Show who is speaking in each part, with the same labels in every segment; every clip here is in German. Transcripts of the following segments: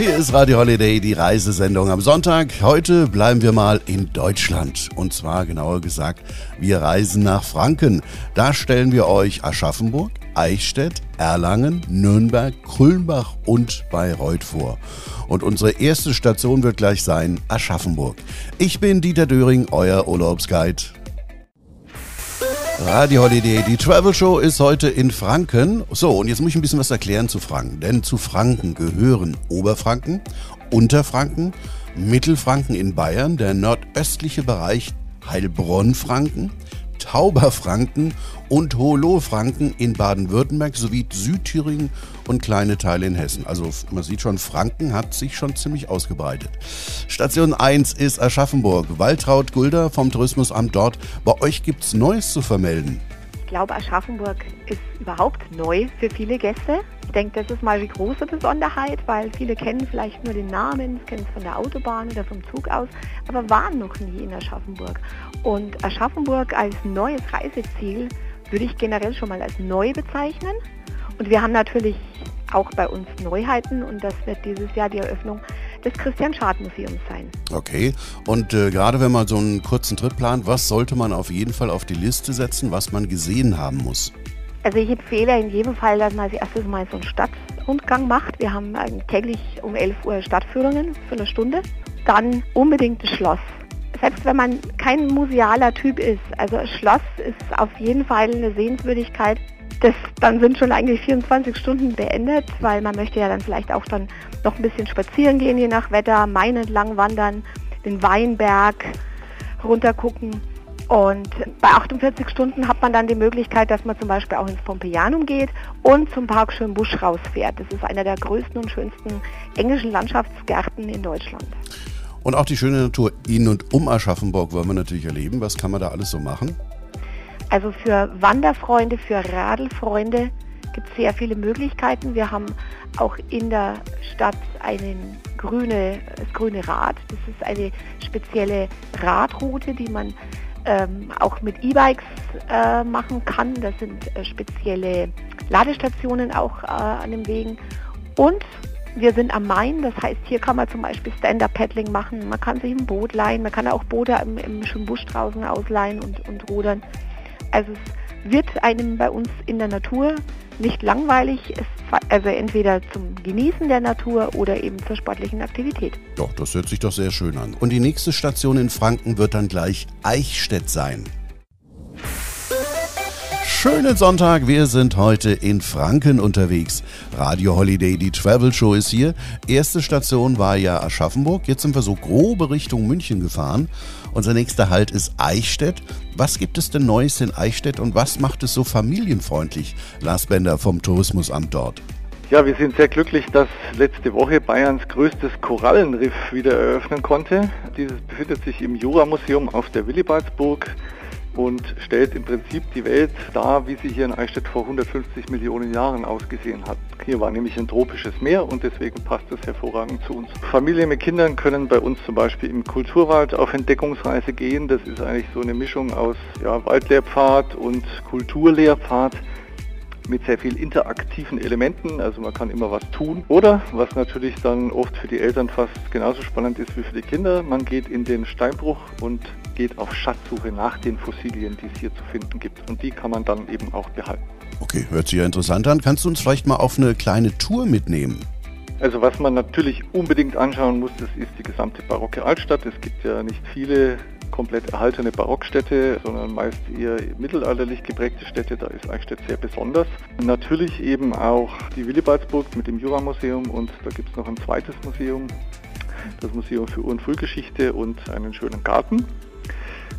Speaker 1: Hier ist Radio Holiday, die Reisesendung am Sonntag. Heute bleiben wir mal in Deutschland. Und zwar genauer gesagt, wir reisen nach Franken. Da stellen wir euch Aschaffenburg, Eichstätt, Erlangen, Nürnberg, Kulmbach und Bayreuth vor. Und unsere erste Station wird gleich sein Aschaffenburg. Ich bin Dieter Döring, euer Urlaubsguide. Radio Holiday, die Travel Show ist heute in Franken. So, und jetzt muss ich ein bisschen was erklären zu Franken. Denn zu Franken gehören Oberfranken, Unterfranken, Mittelfranken in Bayern, der nordöstliche Bereich Heilbronn-Franken, Tauberfranken und Holohfranken in Baden-Württemberg sowie Südthüringen und kleine Teile in Hessen. Also man sieht schon, Franken hat sich schon ziemlich ausgebreitet. Station 1 ist Aschaffenburg. Waltraud Gulder vom Tourismusamt dort. Bei euch gibt es Neues zu vermelden.
Speaker 2: Ich glaube, Aschaffenburg ist überhaupt neu für viele Gäste. Ich denke, das ist mal die große Besonderheit, weil viele kennen vielleicht nur den Namen, kennen es von der Autobahn oder vom Zug aus, aber waren noch nie in Aschaffenburg. Und Aschaffenburg als neues Reiseziel würde ich generell schon mal als neu bezeichnen. Und wir haben natürlich auch bei uns Neuheiten und das wird dieses Jahr die Eröffnung des Christian Schad Museums sein.
Speaker 1: Okay, und äh, gerade wenn man so einen kurzen Trip plant, was sollte man auf jeden Fall auf die Liste setzen, was man gesehen haben muss?
Speaker 2: Also ich empfehle in jedem Fall, dass man als erstes mal so einen Stadtrundgang macht. Wir haben täglich um 11 Uhr Stadtführungen für eine Stunde. Dann unbedingt das Schloss. Selbst wenn man kein musealer Typ ist, also Schloss ist auf jeden Fall eine Sehenswürdigkeit. Das, dann sind schon eigentlich 24 Stunden beendet, weil man möchte ja dann vielleicht auch dann noch ein bisschen spazieren gehen, je nach Wetter, Main entlang wandern, den Weinberg runtergucken. Und bei 48 Stunden hat man dann die Möglichkeit, dass man zum Beispiel auch ins Pompeianum geht und zum Park Schönbusch rausfährt. Das ist einer der größten und schönsten englischen Landschaftsgärten in Deutschland.
Speaker 1: Und auch die schöne Natur in und um Aschaffenburg wollen wir natürlich erleben. Was kann man da alles so machen?
Speaker 2: Also für Wanderfreunde, für Radelfreunde gibt es sehr viele Möglichkeiten. Wir haben auch in der Stadt einen grüne, das grüne Rad. Das ist eine spezielle Radroute, die man ähm, auch mit E-Bikes äh, machen kann. Das sind äh, spezielle Ladestationen auch äh, an den Wegen. Und wir sind am Main, das heißt, hier kann man zum Beispiel Stand-Up-Paddling machen. Man kann sich ein Boot leihen, man kann auch Boote im, im schönen Busch draußen ausleihen und, und rudern. Also es wird einem bei uns in der Natur nicht langweilig, also entweder zum Genießen der Natur oder eben zur sportlichen Aktivität.
Speaker 1: Doch, das hört sich doch sehr schön an. Und die nächste Station in Franken wird dann gleich Eichstätt sein. Schönen Sonntag, wir sind heute in Franken unterwegs. Radio Holiday, die Travel Show ist hier. Erste Station war ja Aschaffenburg, jetzt sind wir so grobe Richtung München gefahren. Unser nächster Halt ist Eichstätt. Was gibt es denn Neues in Eichstätt und was macht es so familienfreundlich? Lars Bender vom Tourismusamt dort.
Speaker 3: Ja, wir sind sehr glücklich, dass letzte Woche Bayerns größtes Korallenriff wieder eröffnen konnte. Dieses befindet sich im Jura-Museum auf der Willibaldsburg und stellt im Prinzip die Welt dar, wie sie hier in Eichstätt vor 150 Millionen Jahren ausgesehen hat. Hier war nämlich ein tropisches Meer und deswegen passt es hervorragend zu uns. Familien mit Kindern können bei uns zum Beispiel im Kulturwald auf Entdeckungsreise gehen. Das ist eigentlich so eine Mischung aus ja, Waldlehrpfad und Kulturlehrpfad mit sehr viel interaktiven Elementen, also man kann immer was tun. Oder, was natürlich dann oft für die Eltern fast genauso spannend ist wie für die Kinder, man geht in den Steinbruch und geht auf Schatzsuche nach den Fossilien, die es hier zu finden gibt. Und die kann man dann eben auch behalten.
Speaker 1: Okay, hört sich ja interessant an. Kannst du uns vielleicht mal auf eine kleine Tour mitnehmen?
Speaker 3: Also was man natürlich unbedingt anschauen muss, das ist die gesamte barocke Altstadt. Es gibt ja nicht viele komplett erhaltene Barockstädte, sondern meist eher mittelalterlich geprägte Städte. Da ist Eichstätt sehr besonders. Natürlich eben auch die Willibaldsburg mit dem Jura-Museum und da gibt es noch ein zweites Museum, das Museum für Ur- und Frühgeschichte und einen schönen Garten.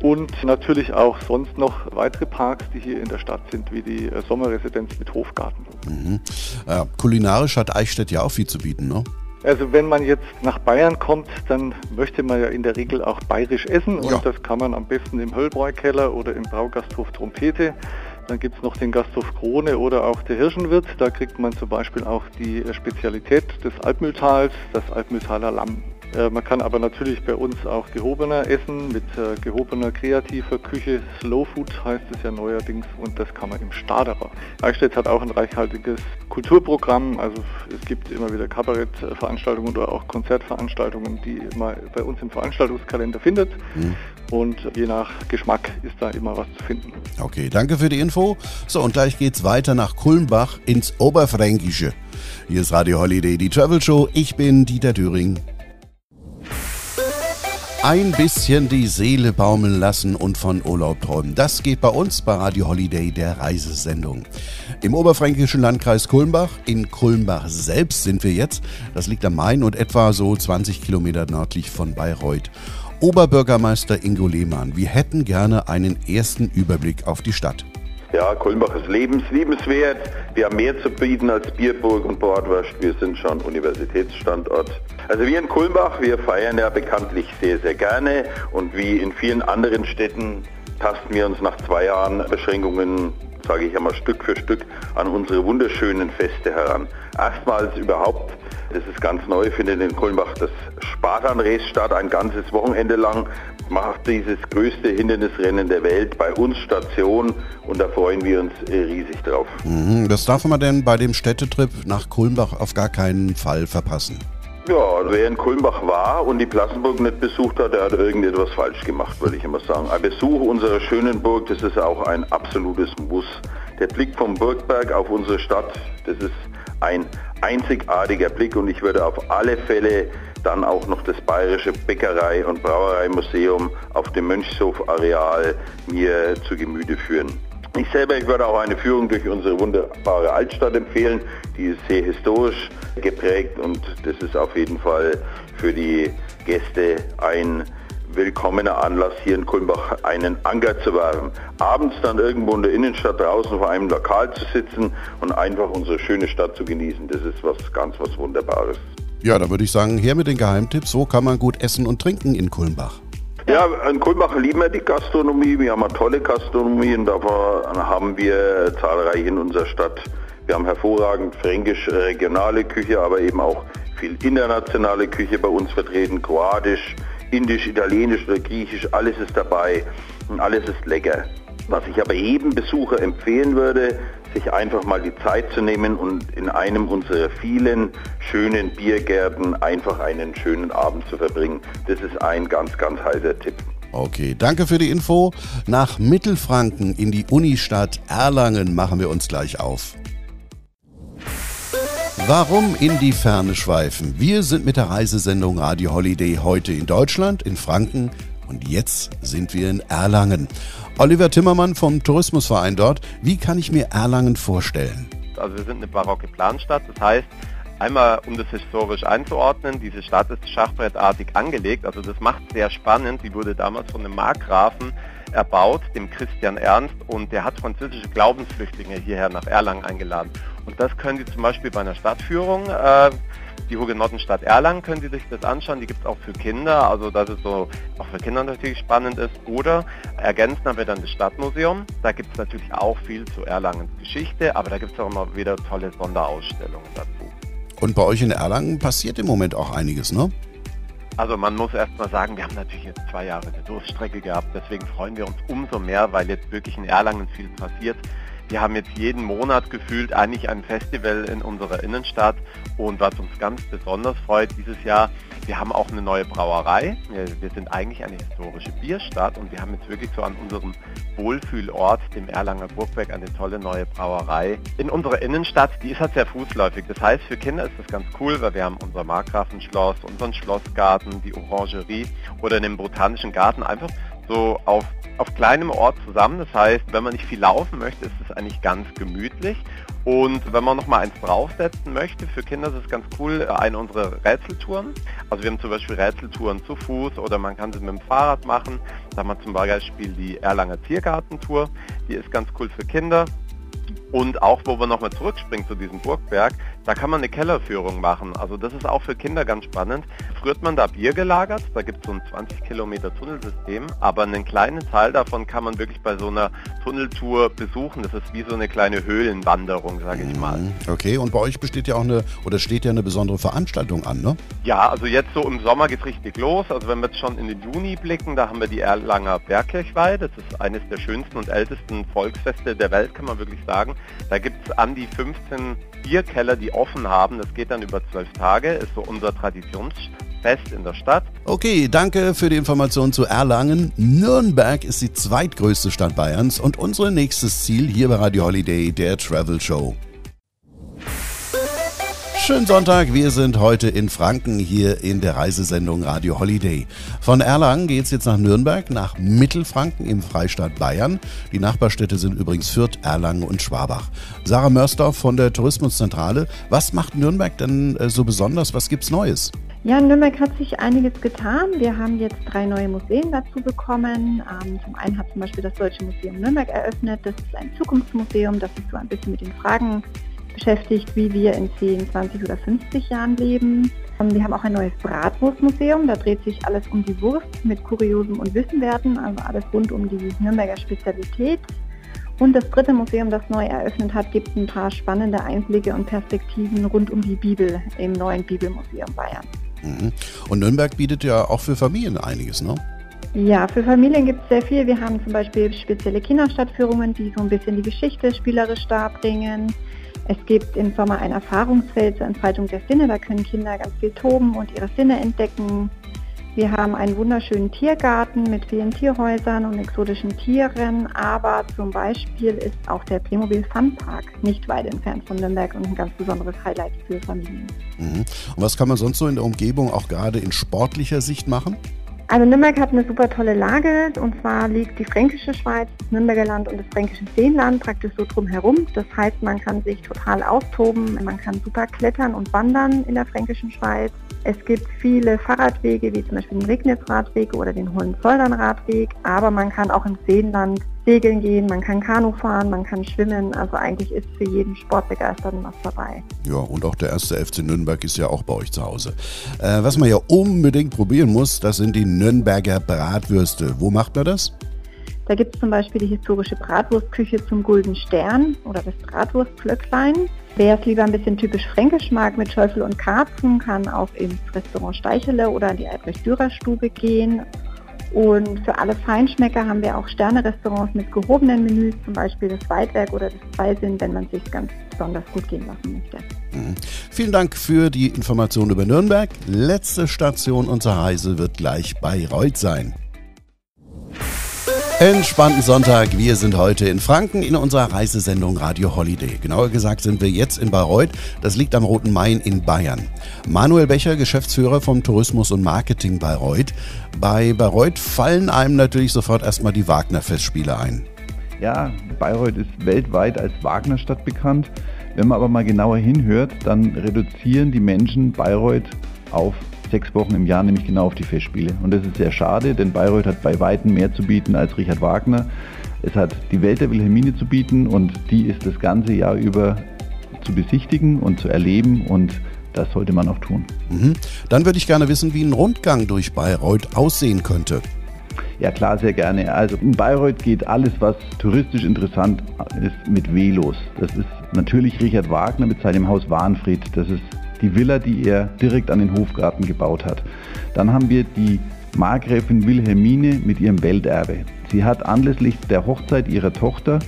Speaker 3: Und natürlich auch sonst noch weitere Parks, die hier in der Stadt sind, wie die äh, Sommerresidenz mit Hofgarten.
Speaker 1: Mhm. Ja, kulinarisch hat Eichstätt ja auch viel zu bieten, ne?
Speaker 3: Also wenn man jetzt nach Bayern kommt, dann möchte man ja in der Regel auch bayerisch essen und ja. das kann man am besten im Höllbräukeller oder im Braugasthof Trompete. Dann gibt es noch den Gasthof Krone oder auch der Hirschenwirt. Da kriegt man zum Beispiel auch die Spezialität des Altmühltals, das Altmühltaler Lamm. Äh, man kann aber natürlich bei uns auch gehobener essen, mit äh, gehobener kreativer Küche. Slow Food heißt es ja neuerdings und das kann man im Staderer. Eichstätt hat auch ein reichhaltiges Kulturprogramm, also es gibt immer wieder Kabarettveranstaltungen oder auch Konzertveranstaltungen, die man bei uns im Veranstaltungskalender findet. Mhm. Und je nach Geschmack ist da immer was zu finden.
Speaker 1: Okay, danke für die Info. So, und gleich geht's weiter nach Kulmbach ins Oberfränkische. Hier ist Radio Holiday, die Travel Show. Ich bin Dieter Düring ein bisschen die Seele baumeln lassen und von Urlaub träumen. Das geht bei uns bei Radio Holiday, der Reisesendung. Im oberfränkischen Landkreis Kulmbach, in Kulmbach selbst sind wir jetzt. Das liegt am Main und etwa so 20 Kilometer nördlich von Bayreuth. Oberbürgermeister Ingo Lehmann, wir hätten gerne einen ersten Überblick auf die Stadt.
Speaker 4: Ja, Kulmbach ist lebensliebenswert. Wir haben mehr zu bieten als Bierburg und Bordwurst. Wir sind schon Universitätsstandort. Also wir in Kulmbach, wir feiern ja bekanntlich sehr, sehr gerne. Und wie in vielen anderen Städten tasten wir uns nach zwei Jahren Beschränkungen sage ich einmal Stück für Stück an unsere wunderschönen Feste heran. Erstmals überhaupt, das ist ganz neu, findet in Kulmbach das Spartan-Race statt, ein ganzes Wochenende lang macht dieses größte Hindernisrennen der Welt bei uns Station und da freuen wir uns äh, riesig drauf.
Speaker 1: Mhm, das darf man denn bei dem Städtetrip nach Kulmbach auf gar keinen Fall verpassen.
Speaker 4: Ja, wer in Kulmbach war und die Plassenburg nicht besucht hat, der hat irgendetwas falsch gemacht, würde ich immer sagen. Ein Besuch unserer schönen Burg, das ist auch ein absolutes Muss. Der Blick vom Burgberg auf unsere Stadt, das ist ein einzigartiger Blick und ich würde auf alle Fälle dann auch noch das Bayerische Bäckerei- und Brauereimuseum auf dem Mönchshof-Areal mir zu Gemüte führen. Ich selber, ich würde auch eine Führung durch unsere wunderbare Altstadt empfehlen. Die ist sehr historisch geprägt und das ist auf jeden Fall für die Gäste ein willkommener Anlass, hier in Kulmbach einen Anker zu werfen. Abends dann irgendwo in der Innenstadt draußen vor einem Lokal zu sitzen und einfach unsere schöne Stadt zu genießen, das ist was ganz was Wunderbares.
Speaker 1: Ja, da würde ich sagen, her mit den Geheimtipps. Wo kann man gut essen und trinken in Kulmbach?
Speaker 4: Ja, in Kulmbach lieben wir die Gastronomie. Wir haben eine tolle Gastronomie und davon haben wir zahlreich in unserer Stadt. Wir haben hervorragend fränkisch-regionale Küche, aber eben auch viel internationale Küche bei uns vertreten. Kroatisch, indisch, italienisch oder griechisch, alles ist dabei und alles ist lecker. Was ich aber jedem Besucher empfehlen würde, sich einfach mal die Zeit zu nehmen und in einem unserer vielen schönen Biergärten einfach einen schönen Abend zu verbringen. Das ist ein ganz, ganz heißer Tipp.
Speaker 1: Okay, danke für die Info. Nach Mittelfranken in die Unistadt Erlangen machen wir uns gleich auf. Warum in die Ferne schweifen? Wir sind mit der Reisesendung Radio Holiday heute in Deutschland, in Franken und jetzt sind wir in Erlangen. Oliver Timmermann vom Tourismusverein dort. Wie kann ich mir Erlangen vorstellen?
Speaker 5: Also wir sind eine barocke Planstadt, das heißt, einmal um das historisch einzuordnen, diese Stadt ist schachbrettartig angelegt, also das macht sehr spannend. Die wurde damals von einem Markgrafen erbaut, dem Christian Ernst, und der hat französische Glaubensflüchtlinge hierher nach Erlangen eingeladen. Und das können Sie zum Beispiel bei einer Stadtführung äh, die Hugenottenstadt Erlangen können Sie sich das anschauen. Die gibt es auch für Kinder, also dass es so auch für Kinder natürlich spannend ist. Oder ergänzen haben wir dann das Stadtmuseum. Da gibt es natürlich auch viel zu Erlangens Geschichte, aber da gibt es auch immer wieder tolle Sonderausstellungen dazu.
Speaker 1: Und bei euch in Erlangen passiert im Moment auch einiges, ne?
Speaker 5: Also man muss erst mal sagen, wir haben natürlich jetzt zwei Jahre eine Durststrecke gehabt, deswegen freuen wir uns umso mehr, weil jetzt wirklich in Erlangen viel passiert. Wir haben jetzt jeden Monat gefühlt eigentlich ein Festival in unserer Innenstadt und was uns ganz besonders freut dieses Jahr, wir haben auch eine neue Brauerei. Wir, wir, sind eigentlich eine historische Bierstadt und wir haben jetzt wirklich so an unserem Wohlfühlort, dem Erlanger Burgberg, eine tolle neue Brauerei. In unserer Innenstadt, die ist halt sehr fußläufig. Das heißt, für Kinder ist das ganz cool, weil wir haben unser Markgrafenschloss, unseren Schlossgarten, die Orangerie oder in dem Botanischen Garten einfach so auf, auf kleinem Ort zusammen. Das heißt, wenn man nicht viel laufen möchte, ist es eigentlich ganz gemütlich. Und wenn man noch mal eins draufsetzen möchte, für Kinder ist es ganz cool, eine unserer Rätseltouren. Also wir haben zum Beispiel Rätseltouren zu Fuß oder man kann sie mit dem Fahrrad machen. Da haben wir zum Beispiel die Erlanger Tiergartentour. Die ist ganz cool für Kinder. Und auch, wo wir nochmal zurückspringen zu diesem Burgberg, Da kann man eine Kellerführung machen. Also das ist auch für Kinder ganz spannend. Früher hat man da Bier gelagert, da gibt es so ein 20 Kilometer Tunnelsystem, aber einen kleinen Teil davon kann man wirklich bei so einer Tunneltour besuchen. Das ist wie so eine kleine Höhlenwanderung, sage ich mal. Mhm.
Speaker 1: Okay, und bei euch besteht ja auch eine, oder steht ja eine besondere Veranstaltung an, ne?
Speaker 5: Ja, also jetzt so im Sommer geht es richtig los. Also wenn wir jetzt schon in den Juni blicken, da haben wir die Erlanger Bergkirchweih. Das ist eines der schönsten und ältesten Volksfeste der Welt, kann man wirklich sagen. Da gibt es an die 15 Bierkeller, die offen haben. Das geht dann über zwölf Tage, ist so unser Traditionsfest in der Stadt.
Speaker 1: Okay, danke für die Information zu Erlangen. Nürnberg ist die zweitgrößte Stadt Bayerns und unser nächstes Ziel hier bei Radio Holiday, der Travel Show. Schönen Sonntag, wir sind heute in Franken hier in der Reisesendung Radio Holiday. Von Erlangen geht es jetzt nach Nürnberg, nach Mittelfranken im Freistaat Bayern. Die Nachbarstädte sind übrigens Fürth, Erlangen und Schwabach. Sarah Mörsdorf von der Tourismuszentrale. Was macht Nürnberg denn äh, so besonders? Was gibt's Neues?
Speaker 6: Ja, in Nürnberg hat sich einiges getan. Wir haben jetzt drei neue Museen dazu bekommen. Ähm, zum einen hat zum Beispiel das Deutsche Museum Nürnberg eröffnet. Das ist ein Zukunftsmuseum, das sich so ein bisschen mit den Fragen beschäftigt, wie wir in 10, 20 oder 50 Jahren leben. Ähm, wir haben auch ein neues Bratwurstmuseum, da dreht sich alles um die Wurst mit Kuriosum und Wissenwerten, also alles rund um die Nürnberger Spezialität. Und das dritte Museum, das neu eröffnet hat, gibt ein paar spannende Einblicke und Perspektiven rund um die Bibel im neuen Bibelmuseum Bayern.
Speaker 1: Mhm. Und Nürnberg bietet ja auch für Familien einiges, ne?
Speaker 6: Ja, für Familien gibt es sehr viel. Wir haben zum Beispiel spezielle Kinderstadtführungen, die so ein bisschen die Geschichte spielerisch darbringen. Es gibt im Sommer ein Erfahrungsfeld zur Entfaltung der Sinne. Da können Kinder ganz viel toben und ihre Sinne entdecken. Wir haben einen wunderschönen Tiergarten mit vielen Tierhäusern und exotischen Tieren, aber zum Beispiel ist auch der Playmobil Fun Park nicht weit entfernt von Nürnberg und ein ganz besonderes Highlight für Familien.
Speaker 1: Mhm. Und was kann man sonst so in der Umgebung auch gerade in sportlicher Sicht machen?
Speaker 6: Also Nürnberg hat eine super tolle Lage und zwar liegt die Fränkische Schweiz, das Nürnberger Land und das Fränkische Seenland praktisch so drumherum. Das heißt, man kann sich total austoben, man kann super klettern und wandern in der Fränkischen Schweiz. Es gibt viele Fahrradwege, wie zum Beispiel den Regnitz-Radweg oder den Hohenzollern-Radweg, aber man kann auch im Seenland segeln gehen, man kann Kanu fahren, man kann schwimmen. Also eigentlich ist für jeden Sportbegeisterten was dabei.
Speaker 1: Ja, und auch der erste FC Nürnberg ist ja auch bei euch zu Hause. Äh, was man ja unbedingt probieren muss, das sind die Nürnberger Bratwürste. Wo macht man das?
Speaker 6: Da gibt es zum Beispiel die historische Bratwurstküche zum Gulden Stern oder das Bratwurstglöcklein. Wer es lieber ein bisschen typisch fränkisch mag mit Schäufel und Karpfen, kann auch ins Restaurant Steichele oder in die Albrecht-Dürer-Stube gehen. Und für alle Feinschmecker haben wir auch Sterne-Restaurants mit gehobenen Menüs, zum Beispiel das Weitwerk oder das Zweisinn, wenn man sich ganz besonders gut gehen lassen möchte.
Speaker 1: Mhm. Vielen Dank für die Information über Nürnberg. Letzte Station unserer Reise wird gleich Bayreuth sein. Entspannten Sonntag. Wir sind heute in Franken in unserer Reisesendung Radio Holiday. Genauer gesagt sind wir jetzt in Bayreuth. Das liegt am Roten Main in Bayern. Manuel Becher, Geschäftsführer vom Tourismus und Marketing Bayreuth. Bei Bayreuth fallen einem natürlich sofort erstmal die Wagner-Festspiele ein.
Speaker 7: Ja, Bayreuth ist weltweit als Wagnerstadt bekannt. Wenn man aber mal genauer hinhört, dann reduzieren die Menschen Bayreuth auf sechs Wochen im Jahr, nämlich genau auf die Festspiele. Und das ist sehr schade, denn Bayreuth hat bei Weitem mehr zu bieten als Richard Wagner. Es hat die Welt der Wilhelmine zu bieten und die ist das ganze Jahr über zu besichtigen und zu erleben und das sollte man auch tun.
Speaker 1: Mhm. Dann würde ich gerne wissen, wie ein Rundgang durch Bayreuth aussehen könnte.
Speaker 7: Ja klar, sehr gerne. Also in Bayreuth geht alles, was touristisch interessant ist, mit Velos. Das ist natürlich Richard Wagner mit seinem Haus Warnfried. Das ist die Villa, die er direkt an den Hofgarten gebaut hat. Dann haben wir die Markgräfin Wilhelmine mit ihrem Welterbe. Sie hat anlässlich der Hochzeit ihrer Tochter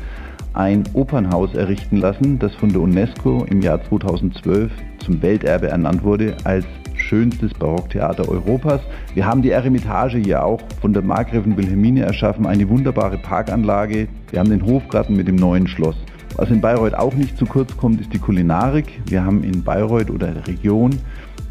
Speaker 7: ein Opernhaus errichten lassen, das von der UNESCO im Jahr 2012 zum Welterbe ernannt wurde als schönstes Barocktheater Europas. Wir haben die Eremitage hier auch von der Markgräfin Wilhelmine erschaffen, eine wunderbare Parkanlage. Wir haben den Hofgarten mit dem neuen Schloss. Was in Bayreuth auch nicht zu kurz kommt, ist die Kulinarik. Wir haben in Bayreuth oder der Region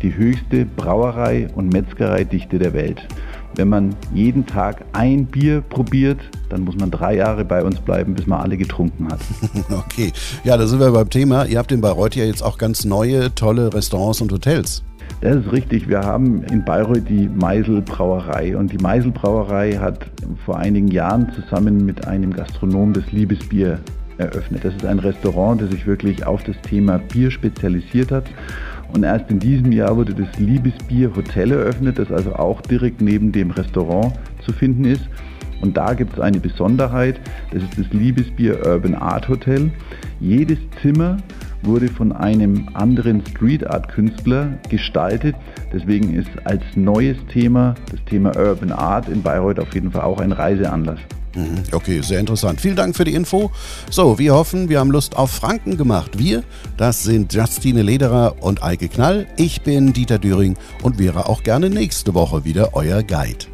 Speaker 7: die höchste Brauerei- und Metzgereidichte der Welt. Wenn man jeden Tag ein Bier probiert, dann muss man drei Jahre bei uns bleiben, bis man alle getrunken hat.
Speaker 1: Okay, ja, da sind wir beim Thema. Ihr habt in Bayreuth ja jetzt auch ganz neue, tolle Restaurants und Hotels.
Speaker 7: Das ist richtig. Wir haben in Bayreuth die Meisel Brauerei und die Meisel Brauerei hat vor einigen Jahren zusammen mit einem Gastronom das Liebesbier eröffnet. Das ist ein Restaurant, das sich wirklich auf das Thema Bier spezialisiert hat. Und erst in diesem Jahr wurde das Liebesbier Hotel eröffnet, das also auch direkt neben dem Restaurant zu finden ist. Und da gibt es eine Besonderheit, das ist das Liebesbier Urban Art Hotel. Jedes Zimmer wurde von einem anderen Street Art Künstler gestaltet. Deswegen ist als neues Thema das Thema Urban Art in Bayreuth auf jeden Fall auch ein Reiseanlass.
Speaker 1: Mhm. Okay, sehr interessant. Vielen Dank für die Info. So, wir hoffen, wir haben Lust auf Franken gemacht. Wir, das sind Justine Lederer und Eike Knall. Ich bin Dieter Düring und wäre auch gerne nächste Woche wieder euer Guide.